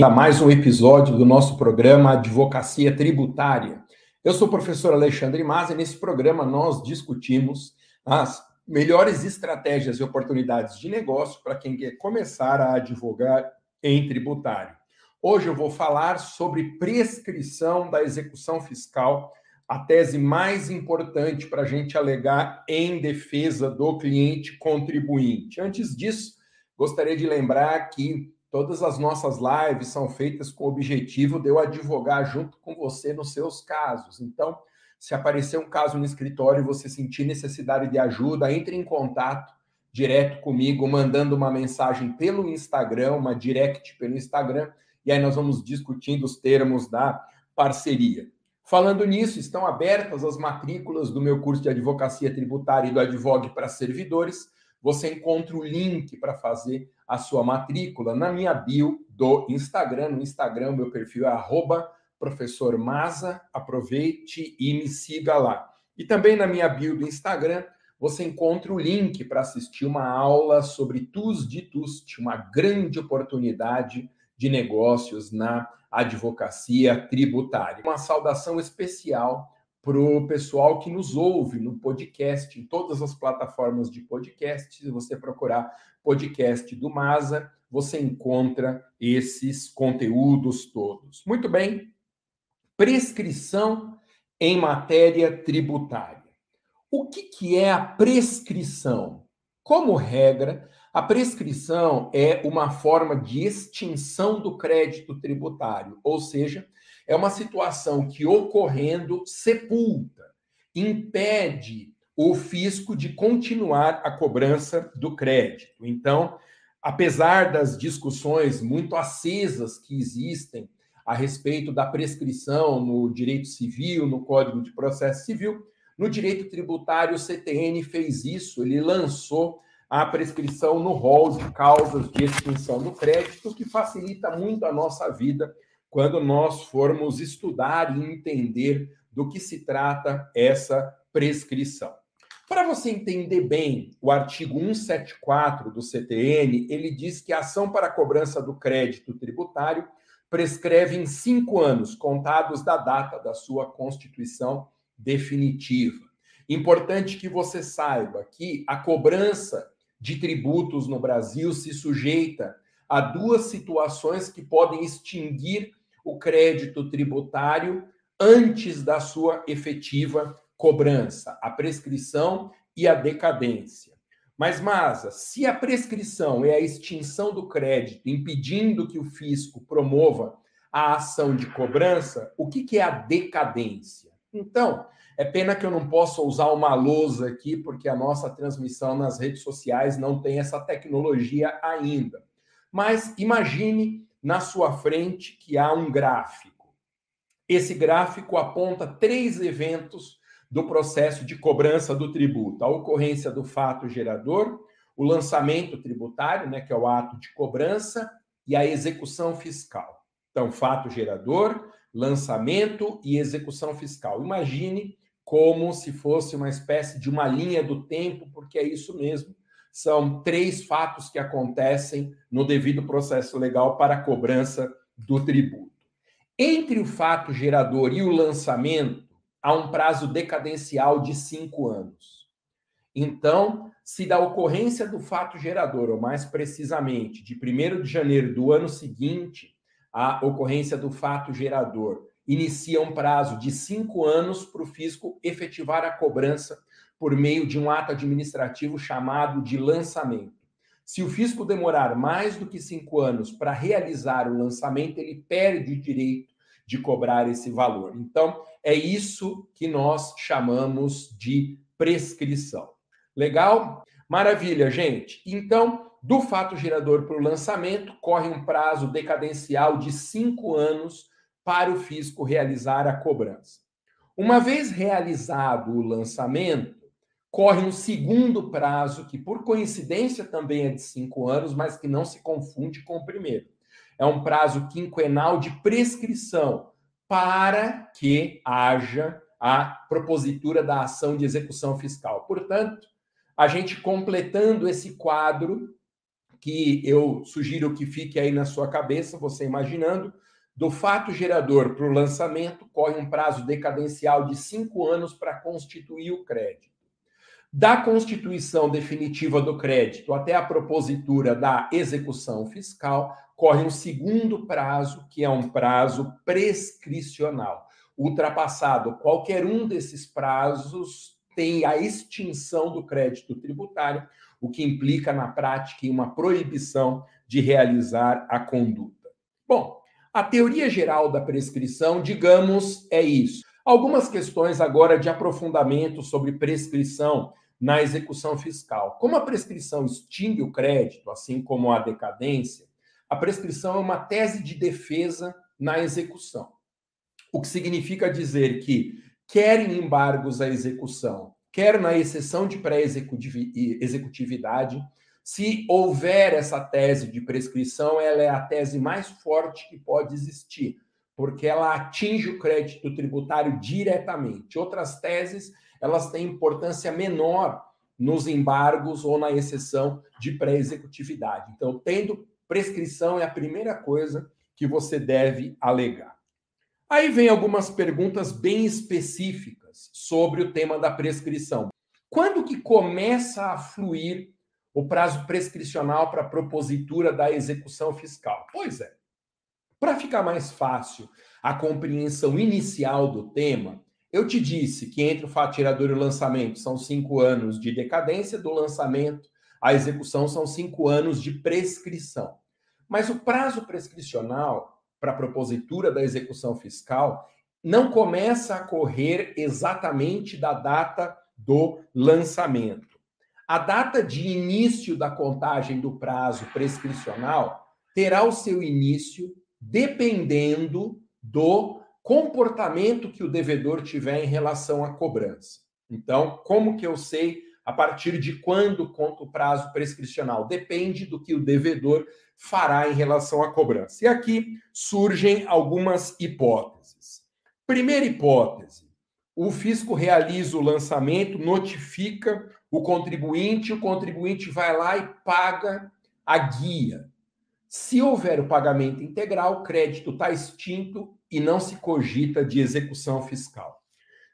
a mais um episódio do nosso programa Advocacia Tributária. Eu sou o professor Alexandre Maza e nesse programa nós discutimos as melhores estratégias e oportunidades de negócio para quem quer começar a advogar em tributário. Hoje eu vou falar sobre prescrição da execução fiscal, a tese mais importante para a gente alegar em defesa do cliente contribuinte. Antes disso, gostaria de lembrar que Todas as nossas lives são feitas com o objetivo de eu advogar junto com você nos seus casos. Então, se aparecer um caso no escritório e você sentir necessidade de ajuda, entre em contato direto comigo, mandando uma mensagem pelo Instagram, uma direct pelo Instagram, e aí nós vamos discutindo os termos da parceria. Falando nisso, estão abertas as matrículas do meu curso de advocacia tributária e do Advogue para servidores. Você encontra o link para fazer a sua matrícula na minha bio do Instagram. No Instagram, meu perfil é arroba professor Maza. Aproveite e me siga lá. E também na minha bio do Instagram, você encontra o link para assistir uma aula sobre TUS de TUST, uma grande oportunidade de negócios na advocacia tributária. Uma saudação especial para o pessoal que nos ouve no podcast, em todas as plataformas de podcast. Se você procurar podcast do Masa, você encontra esses conteúdos todos. Muito bem. Prescrição em matéria tributária. O que, que é a prescrição? Como regra, a prescrição é uma forma de extinção do crédito tributário, ou seja, é uma situação que, ocorrendo, sepulta, impede o fisco de continuar a cobrança do crédito. Então, apesar das discussões muito acesas que existem a respeito da prescrição no direito civil, no Código de Processo Civil, no direito tributário, o CTN fez isso, ele lançou a prescrição no rol de causas de extinção do crédito, que facilita muito a nossa vida quando nós formos estudar e entender do que se trata essa prescrição. Para você entender bem o artigo 174 do CTN, ele diz que a ação para a cobrança do crédito tributário prescreve em cinco anos, contados da data da sua constituição definitiva. Importante que você saiba que a cobrança de tributos no Brasil se sujeita a duas situações que podem extinguir o crédito tributário antes da sua efetiva cobrança, a prescrição e a decadência. Mas, Masa, se a prescrição é a extinção do crédito, impedindo que o fisco promova a ação de cobrança, o que, é a decadência? Então, é pena que eu não possa usar uma lousa aqui, porque a nossa transmissão nas redes sociais não tem essa tecnologia ainda. Mas imagine na sua frente que há um gráfico. Esse gráfico aponta três eventos do processo de cobrança do tributo: a ocorrência do fato gerador, o lançamento tributário, né, que é o ato de cobrança, e a execução fiscal. Então, fato gerador, lançamento e execução fiscal. Imagine como se fosse uma espécie de uma linha do tempo, porque é isso mesmo são três fatos que acontecem no devido processo legal para a cobrança do tributo. Entre o fato gerador e o lançamento, há um prazo decadencial de cinco anos. Então, se da ocorrência do fato gerador, ou mais precisamente, de 1 de janeiro do ano seguinte, a ocorrência do fato gerador inicia um prazo de cinco anos para o fisco efetivar a cobrança por meio de um ato administrativo chamado de lançamento. Se o fisco demorar mais do que cinco anos para realizar o lançamento, ele perde o direito de cobrar esse valor. Então, é isso que nós chamamos de prescrição. Legal? Maravilha, gente. Então, do fato gerador para o lançamento, corre um prazo decadencial de cinco anos para o fisco realizar a cobrança. Uma vez realizado o lançamento, corre um segundo prazo, que por coincidência também é de cinco anos, mas que não se confunde com o primeiro. É um prazo quinquenal de prescrição para que haja a propositura da ação de execução fiscal. Portanto, a gente completando esse quadro, que eu sugiro que fique aí na sua cabeça, você imaginando, do fato gerador para o lançamento, corre um prazo decadencial de cinco anos para constituir o crédito. Da constituição definitiva do crédito até a propositura da execução fiscal, corre um segundo prazo, que é um prazo prescricional. Ultrapassado qualquer um desses prazos, tem a extinção do crédito tributário, o que implica na prática uma proibição de realizar a conduta. Bom, a teoria geral da prescrição, digamos, é isso. Algumas questões agora de aprofundamento sobre prescrição na execução fiscal. Como a prescrição extingue o crédito, assim como a decadência, a prescrição é uma tese de defesa na execução. O que significa dizer que, quer em embargos à execução, quer na exceção de pré-executividade, se houver essa tese de prescrição, ela é a tese mais forte que pode existir, porque ela atinge o crédito tributário diretamente. Outras teses, elas têm importância menor nos embargos ou na exceção de pré-executividade. Então, tendo prescrição é a primeira coisa que você deve alegar. Aí vem algumas perguntas bem específicas sobre o tema da prescrição. Quando que começa a fluir o prazo prescricional para a propositura da execução fiscal? Pois é. Para ficar mais fácil a compreensão inicial do tema, eu te disse que entre o fato tirador e o lançamento são cinco anos de decadência, do lançamento à execução são cinco anos de prescrição. Mas o prazo prescricional para a propositura da execução fiscal não começa a correr exatamente da data do lançamento. A data de início da contagem do prazo prescricional terá o seu início dependendo do comportamento que o devedor tiver em relação à cobrança. Então, como que eu sei a partir de quando conta o prazo prescricional? Depende do que o devedor fará em relação à cobrança. E aqui surgem algumas hipóteses. Primeira hipótese: o fisco realiza o lançamento, notifica o contribuinte, o contribuinte vai lá e paga a guia. Se houver o pagamento integral, o crédito está extinto e não se cogita de execução fiscal.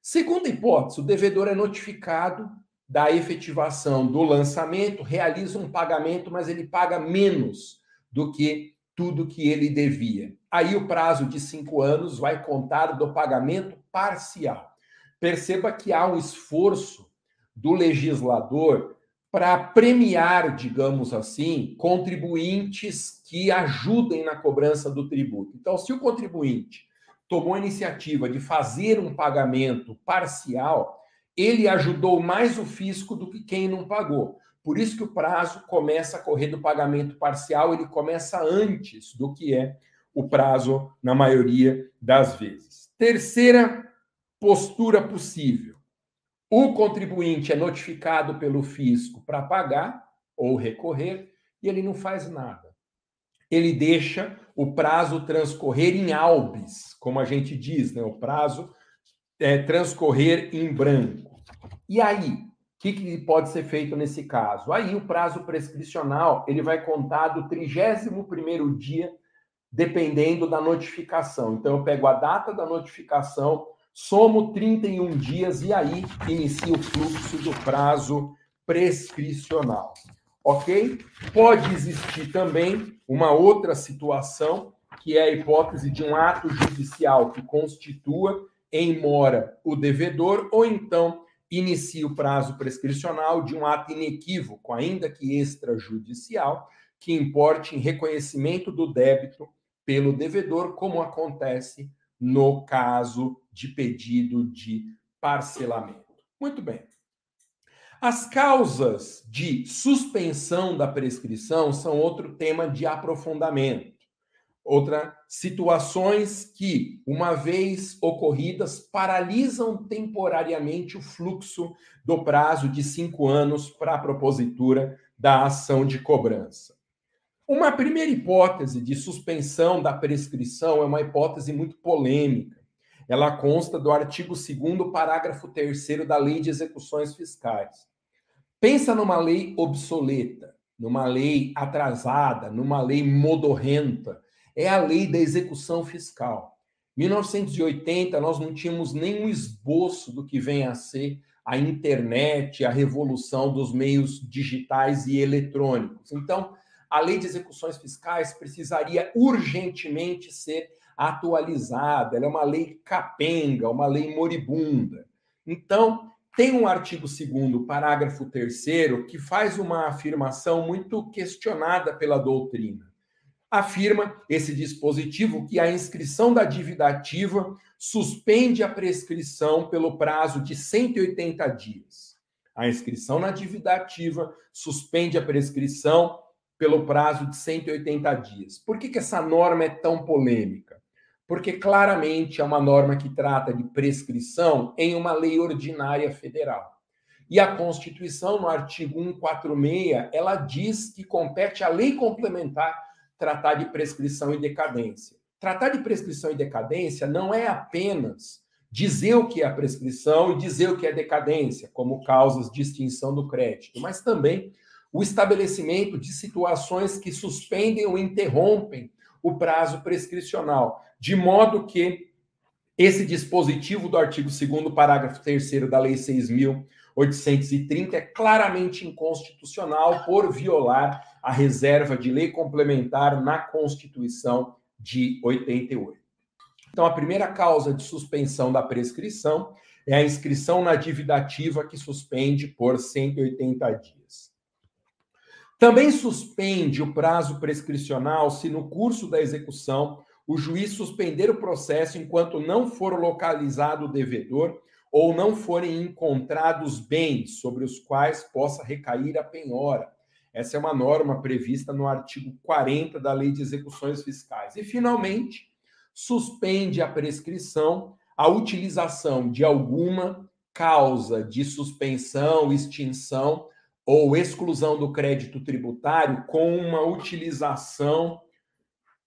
Segunda hipótese, o devedor é notificado da efetivação do lançamento, realiza um pagamento, mas ele paga menos do que tudo que ele devia. Aí o prazo de cinco anos vai contar do pagamento parcial. Perceba que há um esforço do legislador para premiar, digamos assim, contribuintes que ajudem na cobrança do tributo. Então, se o contribuinte tomou a iniciativa de fazer um pagamento parcial, ele ajudou mais o fisco do que quem não pagou. Por isso que o prazo começa a correr do pagamento parcial, ele começa antes do que é o prazo na maioria das vezes. Terceira postura possível. O contribuinte é notificado pelo fisco para pagar ou recorrer e ele não faz nada. Ele deixa o prazo transcorrer em albis, como a gente diz, né? O prazo é, transcorrer em branco. E aí, o que, que, pode ser feito nesse caso? Aí o prazo prescricional ele vai contar do 31 primeiro dia, dependendo da notificação. Então eu pego a data da notificação somo 31 dias e aí inicia o fluxo do prazo prescricional. Ok? Pode existir também uma outra situação, que é a hipótese de um ato judicial que constitua em mora o devedor, ou então inicia o prazo prescricional de um ato inequívoco, ainda que extrajudicial, que importe em reconhecimento do débito pelo devedor, como acontece no caso de pedido de parcelamento. Muito bem. As causas de suspensão da prescrição são outro tema de aprofundamento. Outra, situações que, uma vez ocorridas, paralisam temporariamente o fluxo do prazo de cinco anos para a propositura da ação de cobrança. Uma primeira hipótese de suspensão da prescrição é uma hipótese muito polêmica. Ela consta do artigo 2 parágrafo 3 da Lei de Execuções Fiscais. Pensa numa lei obsoleta. numa lei atrasada, numa lei modorrenta, é a lei da execução fiscal. 1980, nós não tínhamos nenhum esboço do que vem a ser a internet, a revolução dos meios digitais e eletrônicos. Então, a lei de execuções fiscais precisaria urgentemente ser atualizada. Ela é uma lei capenga, uma lei moribunda. Então, tem um artigo 2 parágrafo 3 que faz uma afirmação muito questionada pela doutrina. Afirma esse dispositivo que a inscrição da dívida ativa suspende a prescrição pelo prazo de 180 dias. A inscrição na dívida ativa suspende a prescrição pelo prazo de 180 dias. Por que, que essa norma é tão polêmica? porque claramente é uma norma que trata de prescrição em uma lei ordinária federal. E a Constituição, no artigo 146, ela diz que compete à lei complementar tratar de prescrição e decadência. Tratar de prescrição e decadência não é apenas dizer o que é a prescrição e dizer o que é decadência, como causas de extinção do crédito, mas também o estabelecimento de situações que suspendem ou interrompem o prazo prescricional, de modo que esse dispositivo do artigo 2 parágrafo 3 da Lei 6.830 é claramente inconstitucional por violar a reserva de lei complementar na Constituição de 88. Então, a primeira causa de suspensão da prescrição é a inscrição na dívida ativa que suspende por 180 dias. Também suspende o prazo prescricional se, no curso da execução, o juiz suspender o processo enquanto não for localizado o devedor ou não forem encontrados bens sobre os quais possa recair a penhora. Essa é uma norma prevista no artigo 40 da Lei de Execuções Fiscais. E, finalmente, suspende a prescrição a utilização de alguma causa de suspensão, extinção ou exclusão do crédito tributário com uma utilização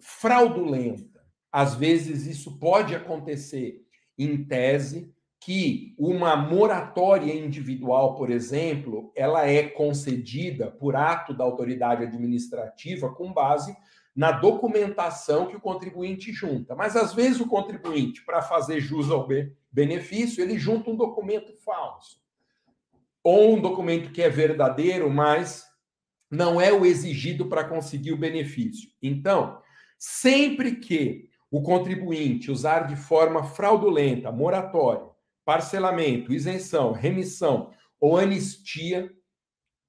fraudulenta. Às vezes isso pode acontecer em tese que uma moratória individual, por exemplo, ela é concedida por ato da autoridade administrativa com base na documentação que o contribuinte junta. Mas às vezes o contribuinte, para fazer jus ao benefício, ele junta um documento falso ou um documento que é verdadeiro, mas não é o exigido para conseguir o benefício. Então, sempre que o contribuinte usar de forma fraudulenta, moratória, parcelamento, isenção, remissão ou anistia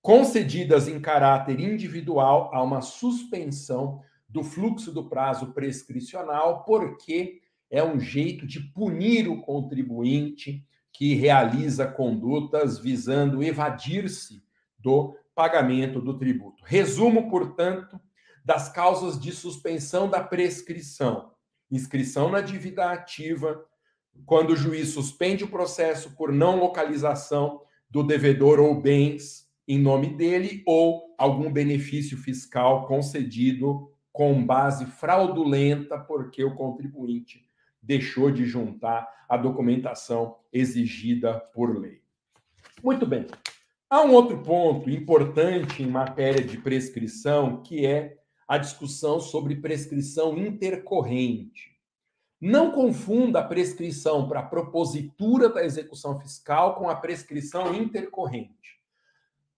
concedidas em caráter individual, há uma suspensão do fluxo do prazo prescricional, porque é um jeito de punir o contribuinte que realiza condutas visando evadir-se do pagamento do tributo. Resumo, portanto, das causas de suspensão da prescrição: inscrição na dívida ativa, quando o juiz suspende o processo por não localização do devedor ou bens em nome dele, ou algum benefício fiscal concedido com base fraudulenta, porque o contribuinte deixou de juntar a documentação exigida por lei. Muito bem. Há um outro ponto importante em matéria de prescrição, que é a discussão sobre prescrição intercorrente. Não confunda a prescrição para a propositura da execução fiscal com a prescrição intercorrente.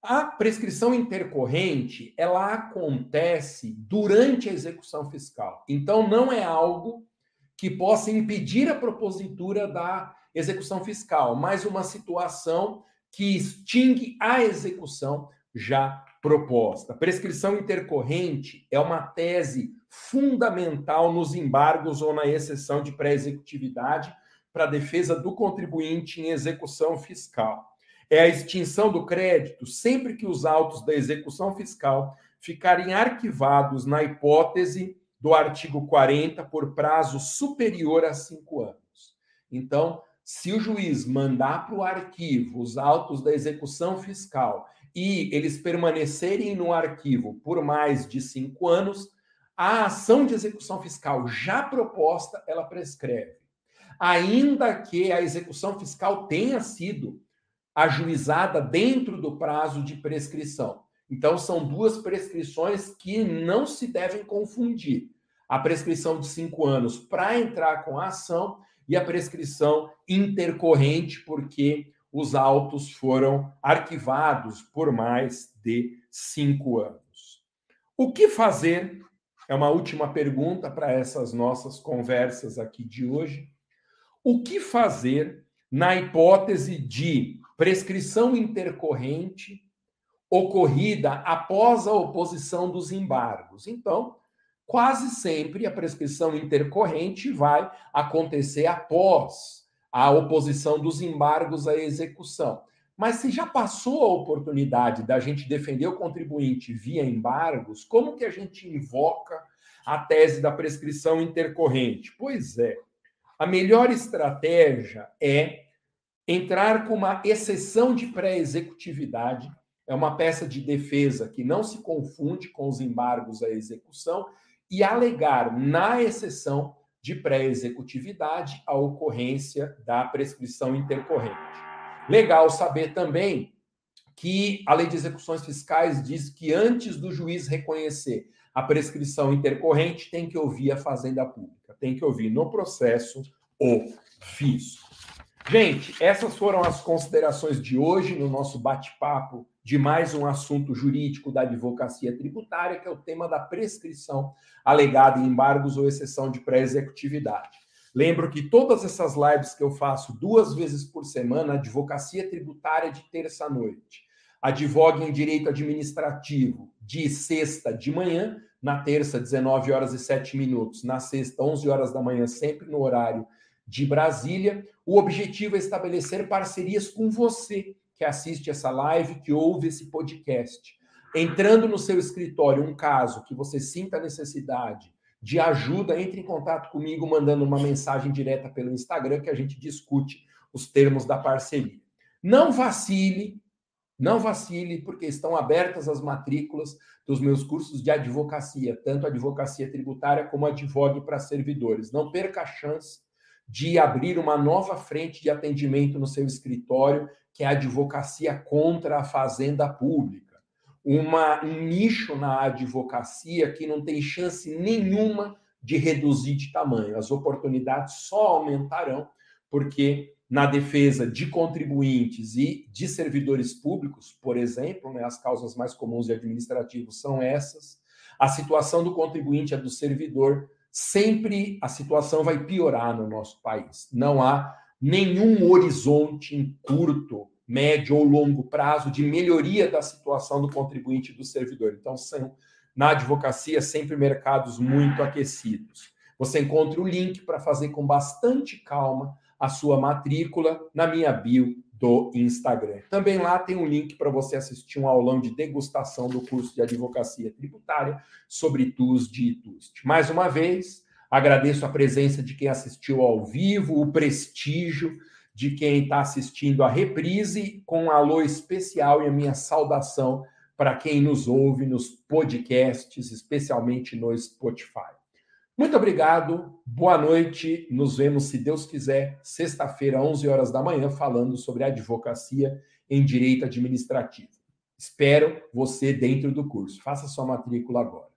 A prescrição intercorrente, ela acontece durante a execução fiscal. Então não é algo que possa impedir a propositura da execução fiscal, mas uma situação que extingue a execução já proposta. Prescrição intercorrente é uma tese fundamental nos embargos ou na exceção de pré-executividade para a defesa do contribuinte em execução fiscal. É a extinção do crédito sempre que os autos da execução fiscal ficarem arquivados na hipótese do artigo 40 por prazo superior a cinco anos. Então, se o juiz mandar para o arquivo os autos da execução fiscal e eles permanecerem no arquivo por mais de cinco anos, a ação de execução fiscal já proposta ela prescreve, ainda que a execução fiscal tenha sido ajuizada dentro do prazo de prescrição. Então, são duas prescrições que não se devem confundir. A prescrição de cinco anos para entrar com a ação e a prescrição intercorrente, porque os autos foram arquivados por mais de cinco anos. O que fazer? É uma última pergunta para essas nossas conversas aqui de hoje. O que fazer na hipótese de prescrição intercorrente ocorrida após a oposição dos embargos? Então, quase sempre a prescrição intercorrente vai acontecer após a oposição dos embargos à execução. Mas se já passou a oportunidade da gente defender o contribuinte via embargos, como que a gente invoca a tese da prescrição intercorrente? Pois é, a melhor estratégia é entrar com uma exceção de pré-executividade, é uma peça de defesa que não se confunde com os embargos à execução e alegar na exceção de pré-executividade a ocorrência da prescrição intercorrente. Legal saber também que a Lei de Execuções Fiscais diz que antes do juiz reconhecer a prescrição intercorrente, tem que ouvir a Fazenda Pública, tem que ouvir no processo o fisco. Gente, essas foram as considerações de hoje no nosso bate-papo de mais um assunto jurídico da advocacia tributária, que é o tema da prescrição alegada em embargos ou exceção de pré-executividade. Lembro que todas essas lives que eu faço duas vezes por semana, advocacia tributária de terça-noite, advogue em direito administrativo de sexta de manhã, na terça, 19 horas e 7 minutos, na sexta, 11 horas da manhã, sempre no horário de Brasília. O objetivo é estabelecer parcerias com você que assiste essa live, que ouve esse podcast, entrando no seu escritório um caso que você sinta necessidade de ajuda, entre em contato comigo mandando uma mensagem direta pelo Instagram que a gente discute os termos da parceria. Não vacile, não vacile, porque estão abertas as matrículas dos meus cursos de advocacia, tanto advocacia tributária como advogue para servidores. Não perca a chance de abrir uma nova frente de atendimento no seu escritório que é a advocacia contra a fazenda pública. Uma, um nicho na advocacia que não tem chance nenhuma de reduzir de tamanho. As oportunidades só aumentarão porque na defesa de contribuintes e de servidores públicos, por exemplo, né, as causas mais comuns de administrativos são essas. A situação do contribuinte é do servidor, sempre a situação vai piorar no nosso país. Não há nenhum horizonte em curto, médio ou longo prazo de melhoria da situação do contribuinte e do servidor. Então, são, na advocacia, sempre mercados muito aquecidos. Você encontra o link para fazer com bastante calma a sua matrícula na minha bio do Instagram. Também lá tem um link para você assistir um aulão de degustação do curso de advocacia tributária sobre TUS de ITUST. Mais uma vez, Agradeço a presença de quem assistiu ao vivo, o prestígio de quem está assistindo a reprise, com um alô especial e a minha saudação para quem nos ouve nos podcasts, especialmente no Spotify. Muito obrigado, boa noite. Nos vemos, se Deus quiser, sexta-feira, 11 horas da manhã, falando sobre advocacia em direito administrativo. Espero você dentro do curso. Faça sua matrícula agora.